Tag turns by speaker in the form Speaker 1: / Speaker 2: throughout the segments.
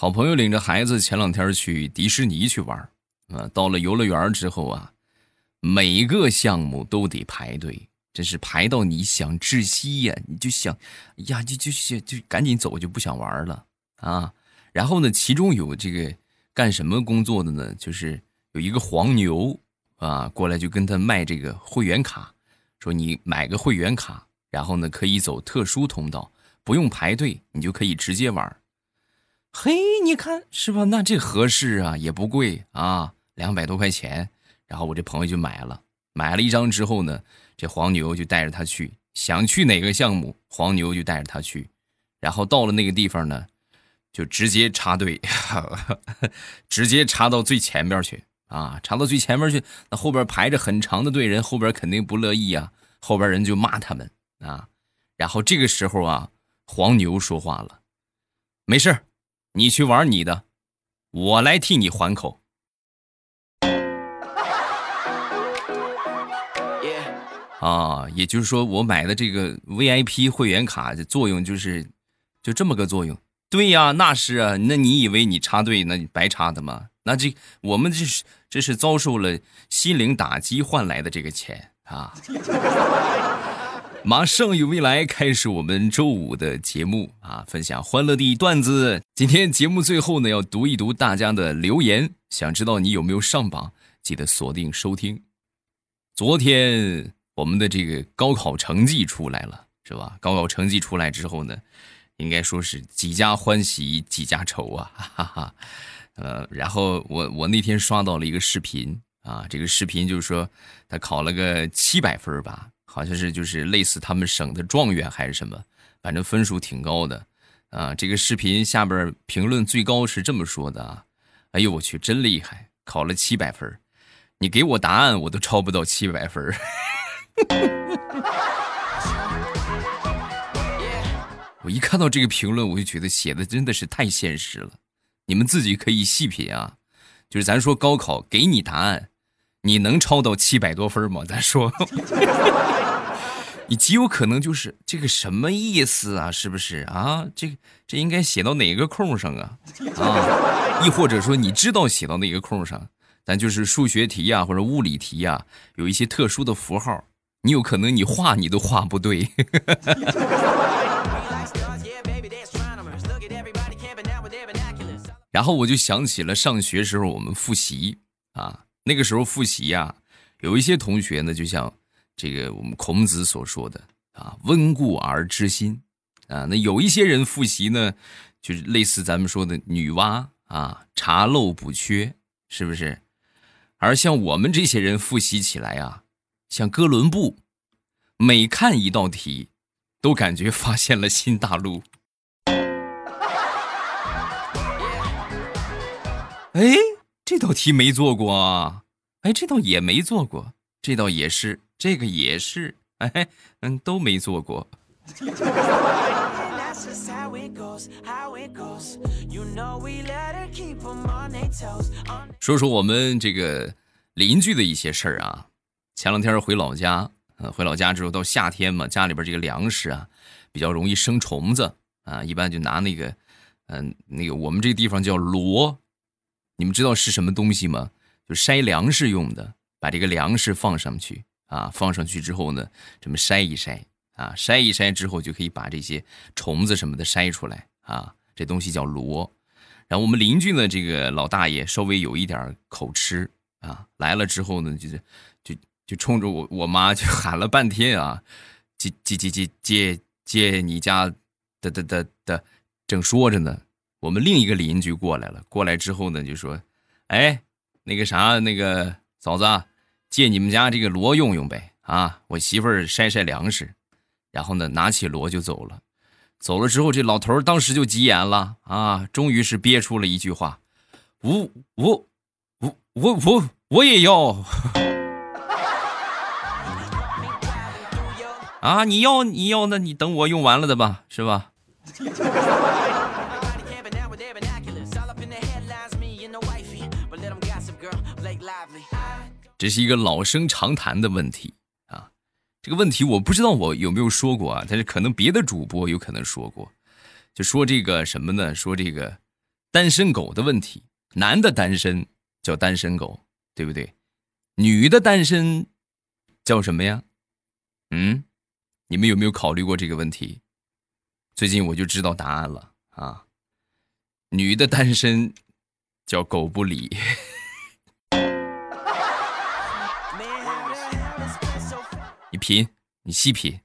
Speaker 1: 好朋友领着孩子前两天去迪士尼去玩啊，到了游乐园之后啊，每个项目都得排队，真是排到你想窒息呀！你就想，呀，就就就就赶紧走，就不想玩了啊。然后呢，其中有这个干什么工作的呢？就是有一个黄牛啊，过来就跟他卖这个会员卡，说你买个会员卡，然后呢可以走特殊通道，不用排队，你就可以直接玩。嘿，你看是吧？那这合适啊，也不贵啊，两百多块钱。然后我这朋友就买了，买了一张之后呢，这黄牛就带着他去，想去哪个项目，黄牛就带着他去。然后到了那个地方呢，就直接插队，直接插到最前边去啊，插到最前面去。那后边排着很长的队，人后边肯定不乐意啊，后边人就骂他们啊。然后这个时候啊，黄牛说话了，没事你去玩你的，我来替你还口。啊，也就是说，我买的这个 VIP 会员卡的作用就是，就这么个作用。对呀，那是啊。那你以为你插队，那你白插的吗？那这我们这是这是遭受了心灵打击换来的这个钱啊。马上与未来开始我们周五的节目啊，分享欢乐的段子。今天节目最后呢，要读一读大家的留言。想知道你有没有上榜，记得锁定收听。昨天我们的这个高考成绩出来了，是吧？高考成绩出来之后呢，应该说是几家欢喜几家愁啊，哈哈。呃，然后我我那天刷到了一个视频啊，这个视频就是说他考了个七百分吧。好像是就是类似他们省的状元还是什么，反正分数挺高的，啊，这个视频下边评论最高是这么说的啊，哎呦我去，真厉害，考了七百分，你给我答案我都抄不到七百分，我一看到这个评论我就觉得写的真的是太现实了，你们自己可以细品啊，就是咱说高考给你答案。你能抄到七百多分吗？咱说，你极有可能就是这个什么意思啊？是不是啊？这个这应该写到哪个空上啊？啊，亦或者说你知道写到哪个空上？咱就是数学题呀，或者物理题呀，有一些特殊的符号，你有可能你画你都画不对。然后我就想起了上学时候我们复习啊。那个时候复习呀，有一些同学呢，就像这个我们孔子所说的啊，“温故而知新”，啊，那有一些人复习呢，就是类似咱们说的女娲啊，“查漏补缺”，是不是？而像我们这些人复习起来啊，像哥伦布，每看一道题，都感觉发现了新大陆。哎。这道题没做过啊，哎，这道也没做过，这道也是，这个也是，哎，嗯，都没做过。说说我们这个邻居的一些事儿啊，前两天回老家，呃，回老家之后到夏天嘛，家里边这个粮食啊比较容易生虫子啊，一般就拿那个，嗯，那个我们这个地方叫螺。你们知道是什么东西吗？就筛粮食用的，把这个粮食放上去啊，放上去之后呢，这么筛一筛啊，筛一筛之后就可以把这些虫子什么的筛出来啊。这东西叫箩。然后我们邻居呢，这个老大爷稍微有一点口吃啊，来了之后呢，就是就就冲着我我妈就喊了半天啊，借借借借借借你家的的的的，正说着呢。我们另一个邻居过来了，过来之后呢，就说：“哎，那个啥，那个嫂子，借你们家这个箩用用呗，啊，我媳妇儿筛筛粮食。”然后呢，拿起箩就走了。走了之后，这老头当时就急眼了啊，终于是憋出了一句话：“我我我我我我也要 啊！你要你要，那你等我用完了的吧，是吧？”这是一个老生常谈的问题啊，这个问题我不知道我有没有说过啊，但是可能别的主播有可能说过，就说这个什么呢？说这个单身狗的问题，男的单身叫单身狗，对不对？女的单身叫什么呀？嗯，你们有没有考虑过这个问题？最近我就知道答案了啊！女的单身叫狗不理。品，你细品，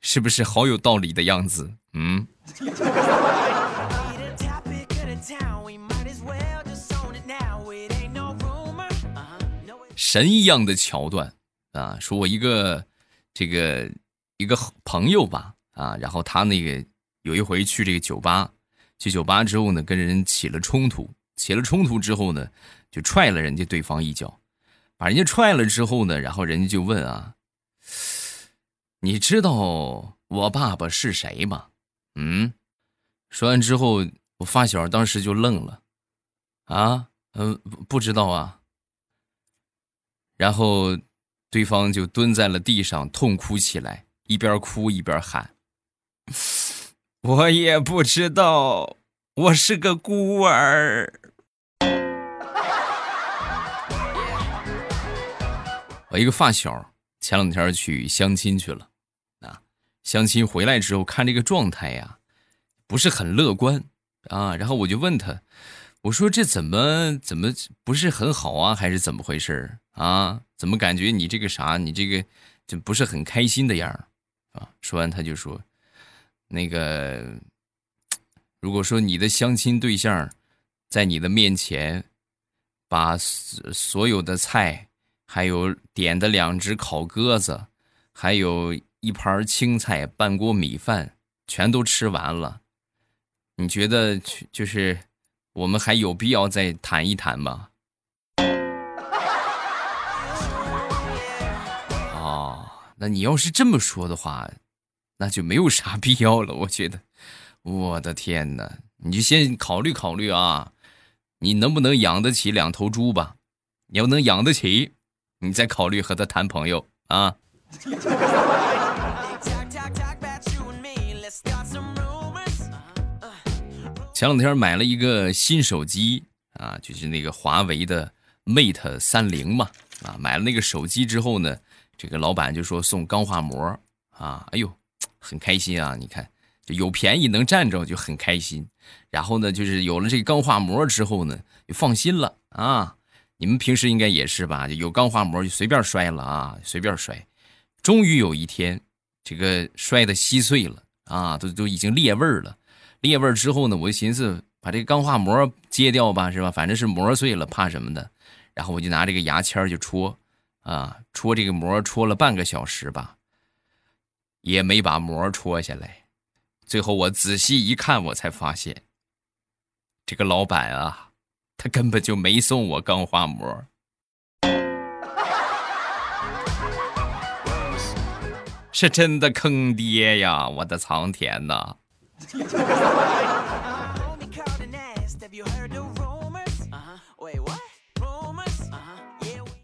Speaker 1: 是不是好有道理的样子？嗯。神一样的桥段啊！说我一个这个一个朋友吧啊，然后他那个有一回去这个酒吧，去酒吧之后呢，跟人起了冲突，起了冲突之后呢，就踹了人家对方一脚，把人家踹了之后呢，然后人家就问啊，你知道我爸爸是谁吗？嗯，说完之后，我发小当时就愣了，啊，嗯，不知道啊。然后，对方就蹲在了地上痛哭起来，一边哭一边喊：“ 我也不知道，我是个孤儿。”我一个发小前两天去相亲去了，啊，相亲回来之后看这个状态呀，不是很乐观啊。然后我就问他。我说这怎么怎么不是很好啊？还是怎么回事啊？怎么感觉你这个啥？你这个就不是很开心的样儿啊？说完他就说：“那个，如果说你的相亲对象在你的面前把所有的菜，还有点的两只烤鸽子，还有一盘青菜、半锅米饭全都吃完了，你觉得就是？”我们还有必要再谈一谈吗？哦，那你要是这么说的话，那就没有啥 必要了。我觉得，我的天哪，你就先考虑考虑啊，你能不能养得起两头猪吧？你要能养得起，你再考虑和他谈朋友啊。前两天买了一个新手机啊，就是那个华为的 Mate 三零嘛啊，买了那个手机之后呢，这个老板就说送钢化膜啊，哎呦，很开心啊！你看，就有便宜能占着就很开心。然后呢，就是有了这个钢化膜之后呢，就放心了啊。你们平时应该也是吧？有钢化膜就随便摔了啊，随便摔。终于有一天，这个摔的稀碎了啊，都都已经裂味了。裂味之后呢，我就寻思把这个钢化膜揭掉吧，是吧？反正是膜碎了，怕什么的？然后我就拿这个牙签就戳，啊，戳这个膜，戳了半个小时吧，也没把膜戳下来。最后我仔细一看，我才发现，这个老板啊，他根本就没送我钢化膜，是真的坑爹呀！我的苍天呐！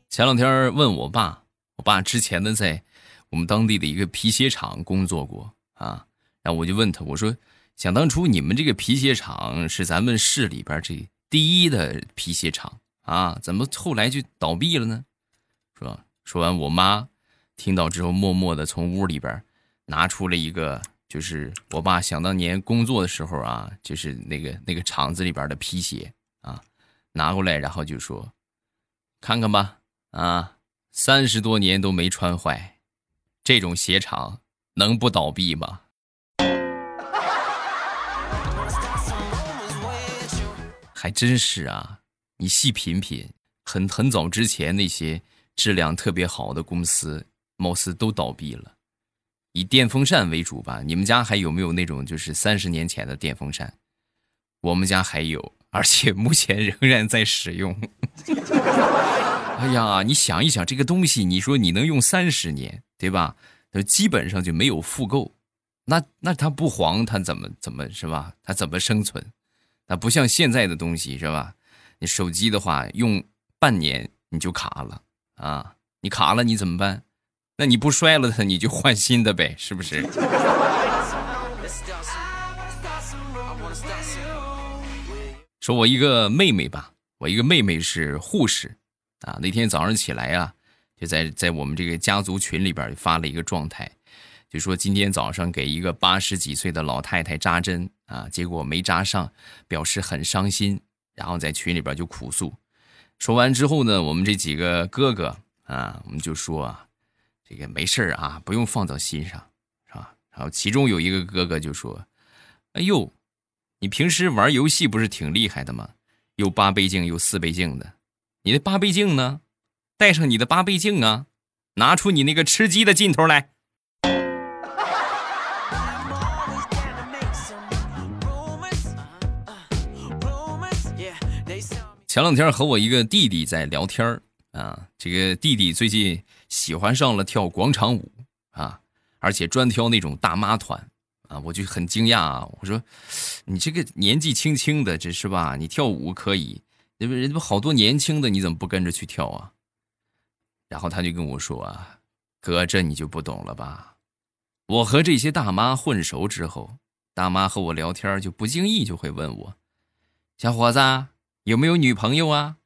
Speaker 1: 前两天问我爸，我爸之前呢在我们当地的一个皮鞋厂工作过啊，然后我就问他，我说想当初你们这个皮鞋厂是咱们市里边这第一的皮鞋厂啊，怎么后来就倒闭了呢？说说完，我妈听到之后，默默的从屋里边拿出了一个。就是我爸想当年工作的时候啊，就是那个那个厂子里边的皮鞋啊，拿过来，然后就说：“看看吧，啊，三十多年都没穿坏，这种鞋厂能不倒闭吗？”还真是啊，你细品品，很很早之前那些质量特别好的公司，貌似都倒闭了。以电风扇为主吧，你们家还有没有那种就是三十年前的电风扇？我们家还有，而且目前仍然在使用。哎呀，你想一想这个东西，你说你能用三十年，对吧？那基本上就没有复购，那那它不黄，它怎么怎么是吧？它怎么生存？它不像现在的东西是吧？你手机的话，用半年你就卡了啊！你卡了你怎么办？那你不摔了它，你就换新的呗，是不是？说我一个妹妹吧，我一个妹妹是护士，啊，那天早上起来啊，就在在我们这个家族群里边发了一个状态，就说今天早上给一个八十几岁的老太太扎针啊，结果没扎上，表示很伤心，然后在群里边就哭诉。说完之后呢，我们这几个哥哥啊，我们就说，这个没事啊，不用放到心上，是吧？然后其中有一个哥哥就说：“哎呦。”你平时玩游戏不是挺厉害的吗？有八倍镜，有四倍镜的。你的八倍镜呢？带上你的八倍镜啊！拿出你那个吃鸡的劲头来。前两天和我一个弟弟在聊天啊，这个弟弟最近喜欢上了跳广场舞啊，而且专挑那种大妈团。啊，我就很惊讶啊！我说，你这个年纪轻轻的，这是吧？你跳舞可以，那不人家好多年轻的，你怎么不跟着去跳啊？然后他就跟我说啊，哥，这你就不懂了吧？我和这些大妈混熟之后，大妈和我聊天就不经意就会问我，小伙子有没有女朋友啊？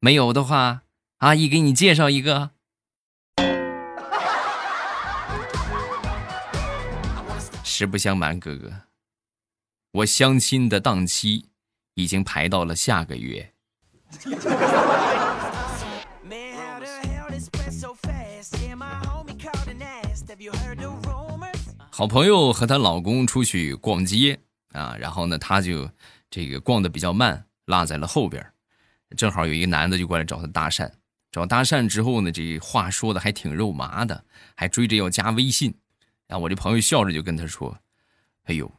Speaker 1: 没有的话，阿姨给你介绍一个。实不相瞒，哥哥，我相亲的档期已经排到了下个月。好朋友和她老公出去逛街啊，然后呢，她就这个逛的比较慢，落在了后边。正好有一个男的就过来找他搭讪，找搭讪之后呢，这话说的还挺肉麻的，还追着要加微信。然后我这朋友笑着就跟他说：“哎呦，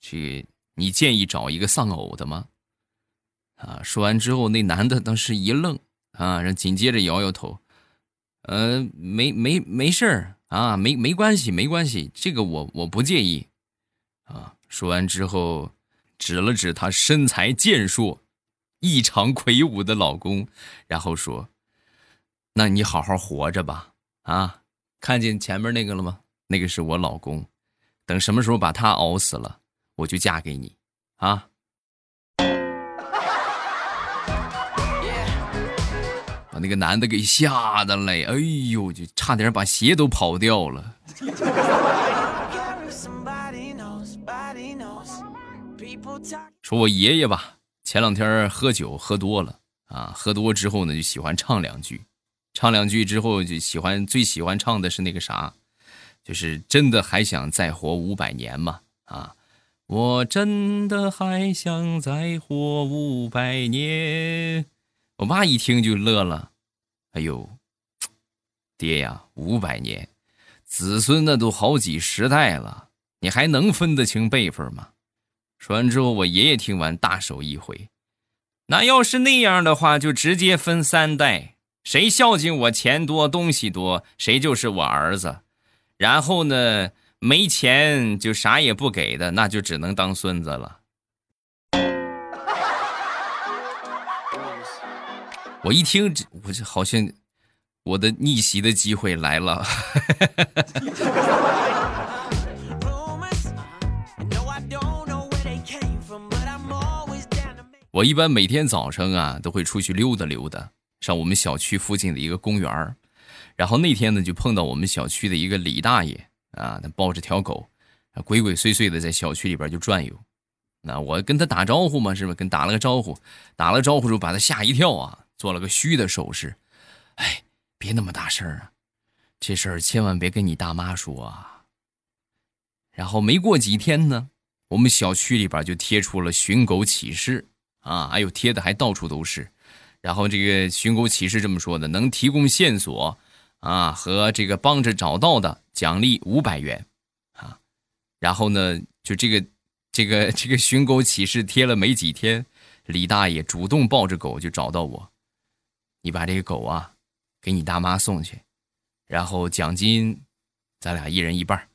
Speaker 1: 这你建议找一个丧偶的吗？”啊，说完之后，那男的当时一愣，啊，然后紧接着摇摇头：“呃，没没没事儿啊，没没关系，没关系，这个我我不介意。”啊，说完之后，指了指他身材健硕、异常魁梧的老公，然后说：“那你好好活着吧，啊，看见前面那个了吗？”那个是我老公，等什么时候把他熬死了，我就嫁给你，啊！把那个男的给吓得嘞，哎呦，就差点把鞋都跑掉了。说我爷爷吧，前两天喝酒喝多了啊，喝多之后呢，就喜欢唱两句，唱两句之后就喜欢最喜欢唱的是那个啥。就是真的还想再活五百年吗？啊，我真的还想再活五百年。我爸一听就乐了，哎呦，爹呀，五百年，子孙那都好几十代了，你还能分得清辈分吗？说完之后，我爷爷听完大手一挥，那要是那样的话，就直接分三代，谁孝敬我钱多东西多，谁就是我儿子。然后呢，没钱就啥也不给的，那就只能当孙子了。我一听，我就好像我的逆袭的机会来了。我一般每天早上啊，都会出去溜达溜达，上我们小区附近的一个公园。然后那天呢，就碰到我们小区的一个李大爷啊，他抱着条狗，鬼鬼祟祟的在小区里边就转悠。那我跟他打招呼嘛，是吧？跟打了个招呼，打了招呼之后把他吓一跳啊，做了个虚的手势。哎，别那么大声啊，这事儿千万别跟你大妈说啊。然后没过几天呢，我们小区里边就贴出了寻狗启事啊，哎呦，贴的还到处都是。然后这个寻狗启事这么说的：能提供线索。啊，和这个帮着找到的奖励五百元，啊，然后呢，就这个这个这个寻狗启事贴了没几天，李大爷主动抱着狗就找到我，你把这个狗啊给你大妈送去，然后奖金咱俩一人一半。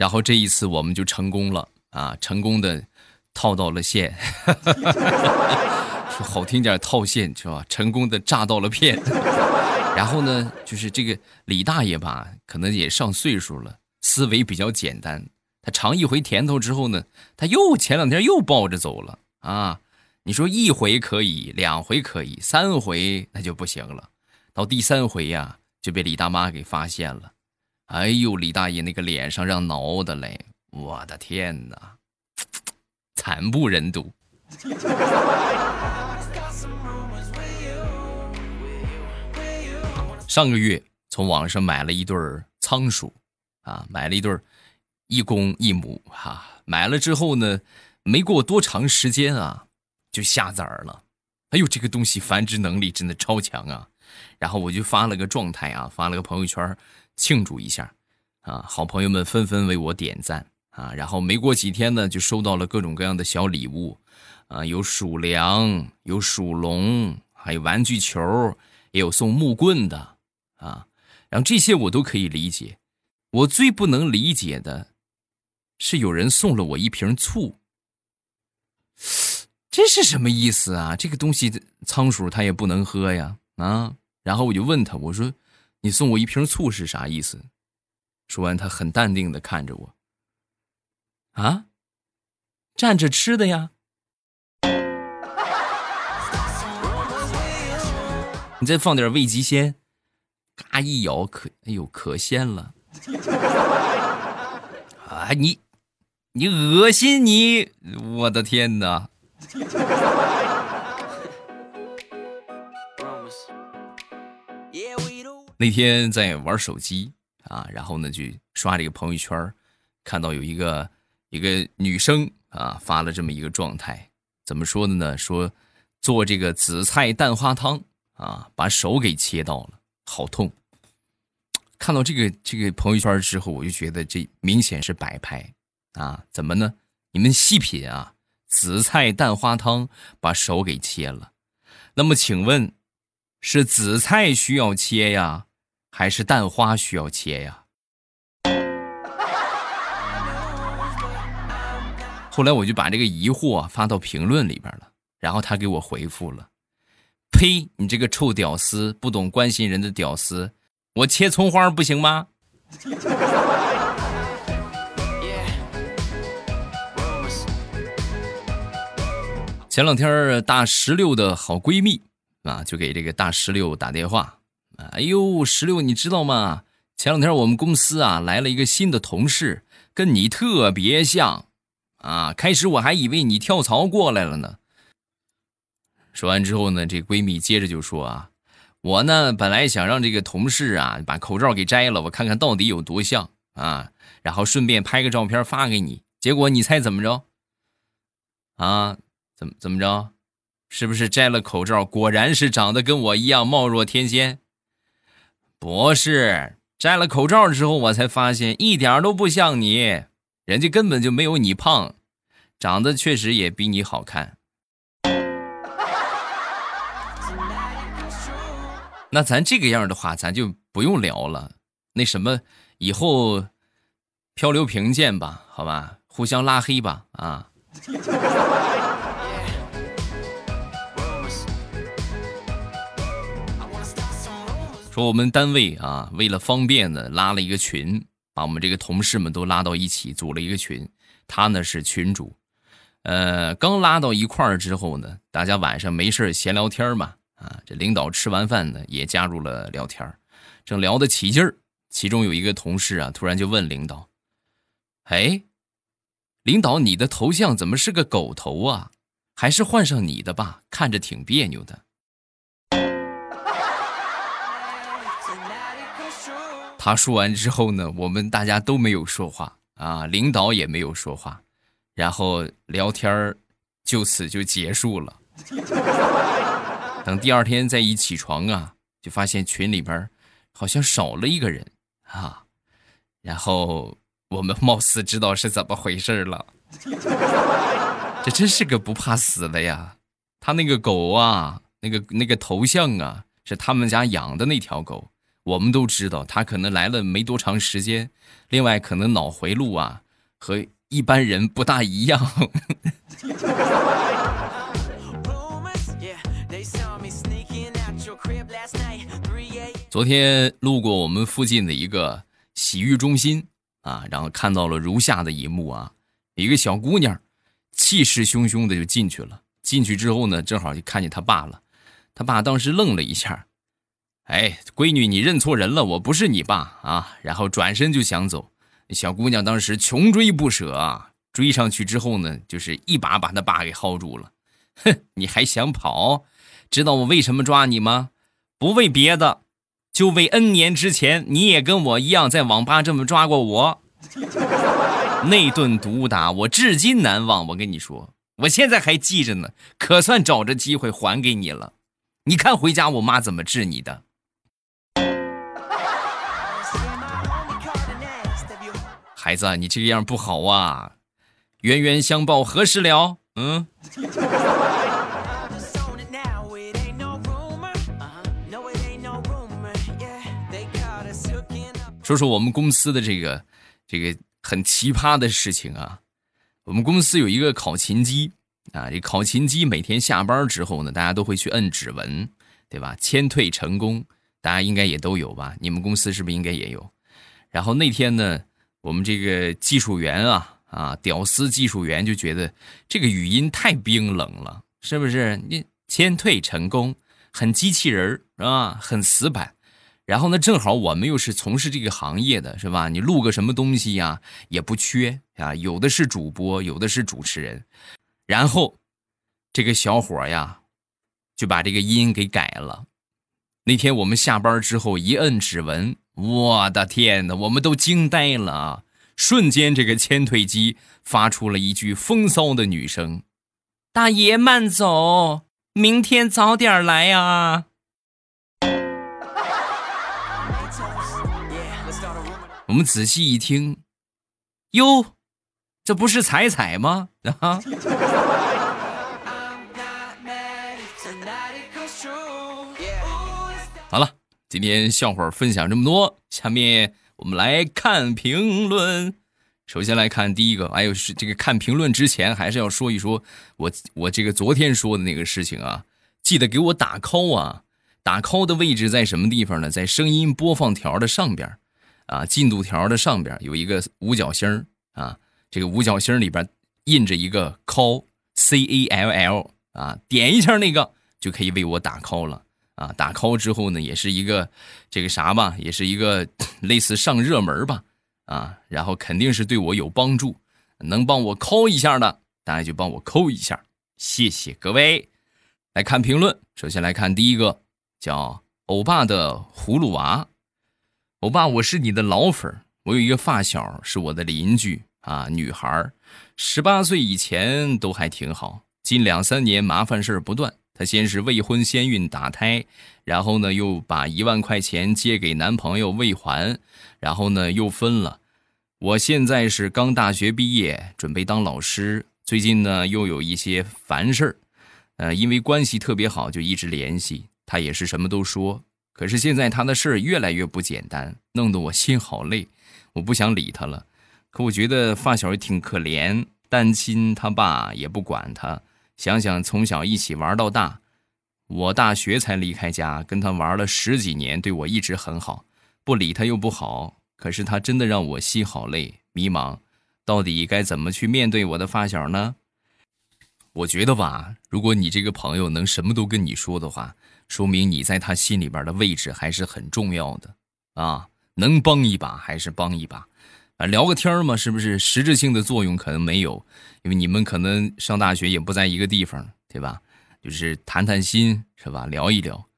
Speaker 1: 然后这一次我们就成功了啊，成功的套到了线。说 好听点套现是吧？成功的炸到了片，然后呢，就是这个李大爷吧，可能也上岁数了，思维比较简单他尝一回甜头之后呢，他又前两天又抱着走了啊。你说一回可以，两回可以，三回那就不行了。到第三回呀，就被李大妈给发现了。哎呦，李大爷那个脸上让挠的嘞！我的天哪，惨不忍睹。上个月从网上买了一对仓鼠，啊，买了一对一公一母，哈，买了之后呢，没过多长时间啊，就下崽了。哎呦，这个东西繁殖能力真的超强啊！然后我就发了个状态啊，发了个朋友圈庆祝一下，啊，好朋友们纷纷为我点赞啊。然后没过几天呢，就收到了各种各样的小礼物，啊，有鼠粮，有鼠笼，还有玩具球，也有送木棍的。啊，然后这些我都可以理解，我最不能理解的，是有人送了我一瓶醋，这是什么意思啊？这个东西仓鼠它也不能喝呀，啊！然后我就问他，我说：“你送我一瓶醋是啥意思？”说完，他很淡定的看着我，啊，蘸着吃的呀，你再放点味极鲜。嘎一咬，可哎呦，可鲜了！啊，你你恶心你！我的天哪！那天在玩手机啊，然后呢就刷这个朋友圈，看到有一个一个女生啊发了这么一个状态，怎么说的呢？说做这个紫菜蛋花汤啊，把手给切到了。好痛！看到这个这个朋友圈之后，我就觉得这明显是摆拍啊！怎么呢？你们细品啊，紫菜蛋花汤把手给切了。那么请问，是紫菜需要切呀，还是蛋花需要切呀？后来我就把这个疑惑发到评论里边了，然后他给我回复了。呸！你这个臭屌丝，不懂关心人的屌丝，我切葱花不行吗？前两天大石榴的好闺蜜啊，就给这个大石榴打电话。哎呦，石榴，你知道吗？前两天我们公司啊来了一个新的同事，跟你特别像啊。开始我还以为你跳槽过来了呢。说完之后呢，这闺蜜接着就说啊，我呢本来想让这个同事啊把口罩给摘了，我看看到底有多像啊，然后顺便拍个照片发给你。结果你猜怎么着？啊，怎么怎么着？是不是摘了口罩，果然是长得跟我一样貌若天仙？不是，摘了口罩之后，我才发现一点都不像你，人家根本就没有你胖，长得确实也比你好看。那咱这个样的话，咱就不用聊了。那什么，以后漂流瓶见吧，好吧，互相拉黑吧，啊。说我们单位啊，为了方便呢，拉了一个群，把我们这个同事们都拉到一起，组了一个群。他呢是群主，呃，刚拉到一块儿之后呢，大家晚上没事闲聊天嘛。啊，这领导吃完饭呢，也加入了聊天正聊得起劲儿。其中有一个同事啊，突然就问领导：“哎，领导，你的头像怎么是个狗头啊？还是换上你的吧，看着挺别扭的。”他说完之后呢，我们大家都没有说话啊，领导也没有说话，然后聊天儿就此就结束了。等第二天再一起床啊，就发现群里边好像少了一个人啊，然后我们貌似知道是怎么回事了。这真是个不怕死的呀！他那个狗啊，那个那个头像啊，是他们家养的那条狗。我们都知道，他可能来了没多长时间，另外可能脑回路啊和一般人不大一样。昨天路过我们附近的一个洗浴中心啊，然后看到了如下的一幕啊，一个小姑娘气势汹汹的就进去了。进去之后呢，正好就看见他爸了。他爸当时愣了一下，哎，闺女，你认错人了，我不是你爸啊。然后转身就想走，小姑娘当时穷追不舍啊，追上去之后呢，就是一把把他爸给薅住了。哼，你还想跑？知道我为什么抓你吗？不为别的，就为 N 年之前你也跟我一样在网吧这么抓过我。那顿毒打我至今难忘，我跟你说。我现在还记着呢，可算找着机会还给你了。你看回家我妈怎么治你的？孩子，你这个样不好啊！冤冤相报何时了？嗯。说说我们公司的这个这个很奇葩的事情啊。我们公司有一个考勤机啊，这考勤机每天下班之后呢，大家都会去摁指纹，对吧？签退成功，大家应该也都有吧？你们公司是不是应该也有？然后那天呢，我们这个技术员啊啊，屌丝技术员就觉得这个语音太冰冷了，是不是？你签退成功，很机器人是吧？很死板。然后呢，正好我们又是从事这个行业的，是吧？你录个什么东西呀，也不缺啊。有的是主播，有的是主持人。然后，这个小伙呀，就把这个音给改了。那天我们下班之后一摁指纹，我的天哪，我们都惊呆了啊！瞬间，这个签退机发出了一句风骚的女声：“大爷慢走，明天早点来啊。”我们仔细一听，哟，这不是彩彩吗？啊！好了，今天笑话分享这么多，下面我们来看评论。首先来看第一个，哎呦，是这个看评论之前，还是要说一说我我这个昨天说的那个事情啊，记得给我打 call 啊！打 call 的位置在什么地方呢？在声音播放条的上边。啊，进度条的上边有一个五角星啊，这个五角星里边印着一个 call c a l l 啊，点一下那个就可以为我打 call 了啊。打 call 之后呢，也是一个这个啥吧，也是一个类似上热门吧啊，然后肯定是对我有帮助，能帮我 call 一下的，大家就帮我扣一下，谢谢各位。来看评论，首先来看第一个，叫欧巴的葫芦娃。欧巴，我是你的老粉我有一个发小是我的邻居啊，女孩十八岁以前都还挺好，近两三年麻烦事不断。她先是未婚先孕打胎，然后呢又把一万块钱借给男朋友未还，然后呢又分了。我现在是刚大学毕业，准备当老师，最近呢又有一些烦事儿，呃，因为关系特别好，就一直联系。她也是什么都说。可是现在他的事儿越来越不简单，弄得我心好累，我不想理他了。可我觉得发小也挺可怜，单亲，他爸也不管他。想想从小一起玩到大，我大学才离开家，跟他玩了十几年，对我一直很好，不理他又不好。可是他真的让我心好累，迷茫，到底该怎么去面对我的发小呢？我觉得吧，如果你这个朋友能什么都跟你说的话。说明你在他心里边的位置还是很重要的，啊，能帮一把还是帮一把，啊，聊个天嘛，是不是？实质性的作用可能没有，因为你们可能上大学也不在一个地方，对吧？就是谈谈心，是吧？聊一聊，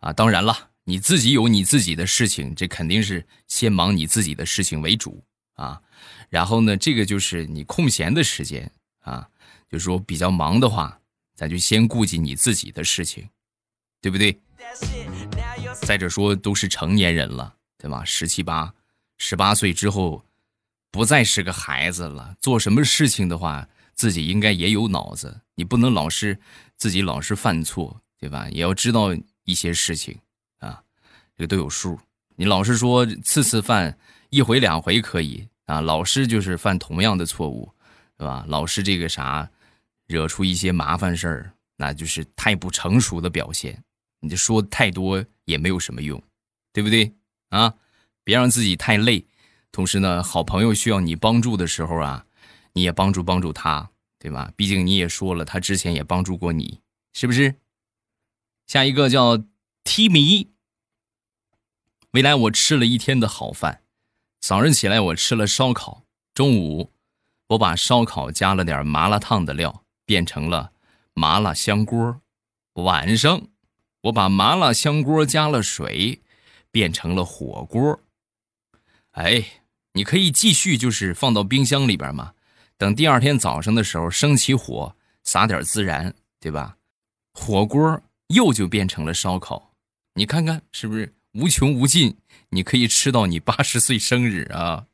Speaker 1: 啊，当然了，你自己有你自己的事情，这肯定是先忙你自己的事情为主啊。然后呢，这个就是你空闲的时间啊，就是说比较忙的话，咱就先顾及你自己的事情。对不对？再者说，都是成年人了，对吧？十七八、十八岁之后，不再是个孩子了。做什么事情的话，自己应该也有脑子。你不能老是自己老是犯错，对吧？也要知道一些事情啊，这个都有数。你老是说次次犯一回两回可以啊，老是就是犯同样的错误，对吧？老是这个啥，惹出一些麻烦事儿，那就是太不成熟的表现。你就说太多也没有什么用，对不对啊？别让自己太累，同时呢，好朋友需要你帮助的时候啊，你也帮助帮助他，对吧？毕竟你也说了，他之前也帮助过你，是不是？下一个叫踢迷。未来我吃了一天的好饭，早上起来我吃了烧烤，中午我把烧烤加了点麻辣烫的料，变成了麻辣香锅，晚上我把麻辣香锅加了水，变成了火锅。哎，你可以继续就是放到冰箱里边嘛，等第二天早上的时候生起火，撒点孜然，对吧？火锅又就变成了烧烤，你看看是不是？无穷无尽，你可以吃到你八十岁生日啊！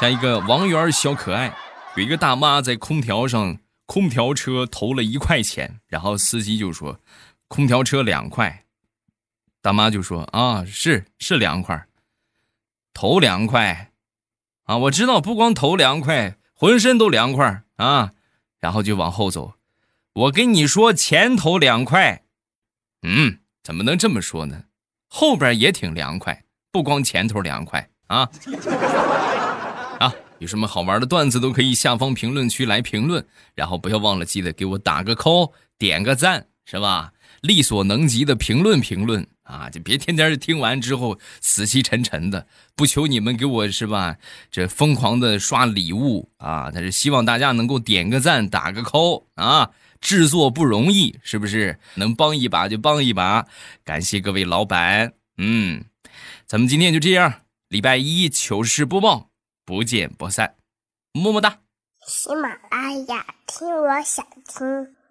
Speaker 1: 下一个王源小可爱，有一个大妈在空调上，空调车投了一块钱，然后司机就说：“空调车两块。”大妈就说：“啊，是是两块，头凉快，啊，我知道，不光头凉快，浑身都凉快啊！”然后就往后走，我跟你说，前头凉快，嗯。怎么能这么说呢？后边也挺凉快，不光前头凉快啊！啊，有什么好玩的段子都可以下方评论区来评论，然后不要忘了记得给我打个扣，点个赞，是吧？力所能及的评论评论啊，就别天天听完之后死气沉沉的。不求你们给我是吧？这疯狂的刷礼物啊，但是希望大家能够点个赞，打个扣啊！制作不容易，是不是？能帮一把就帮一把，感谢各位老板。嗯，咱们今天就这样，礼拜一糗事播报，不见不散，么么哒。
Speaker 2: 喜马拉雅，听我想听。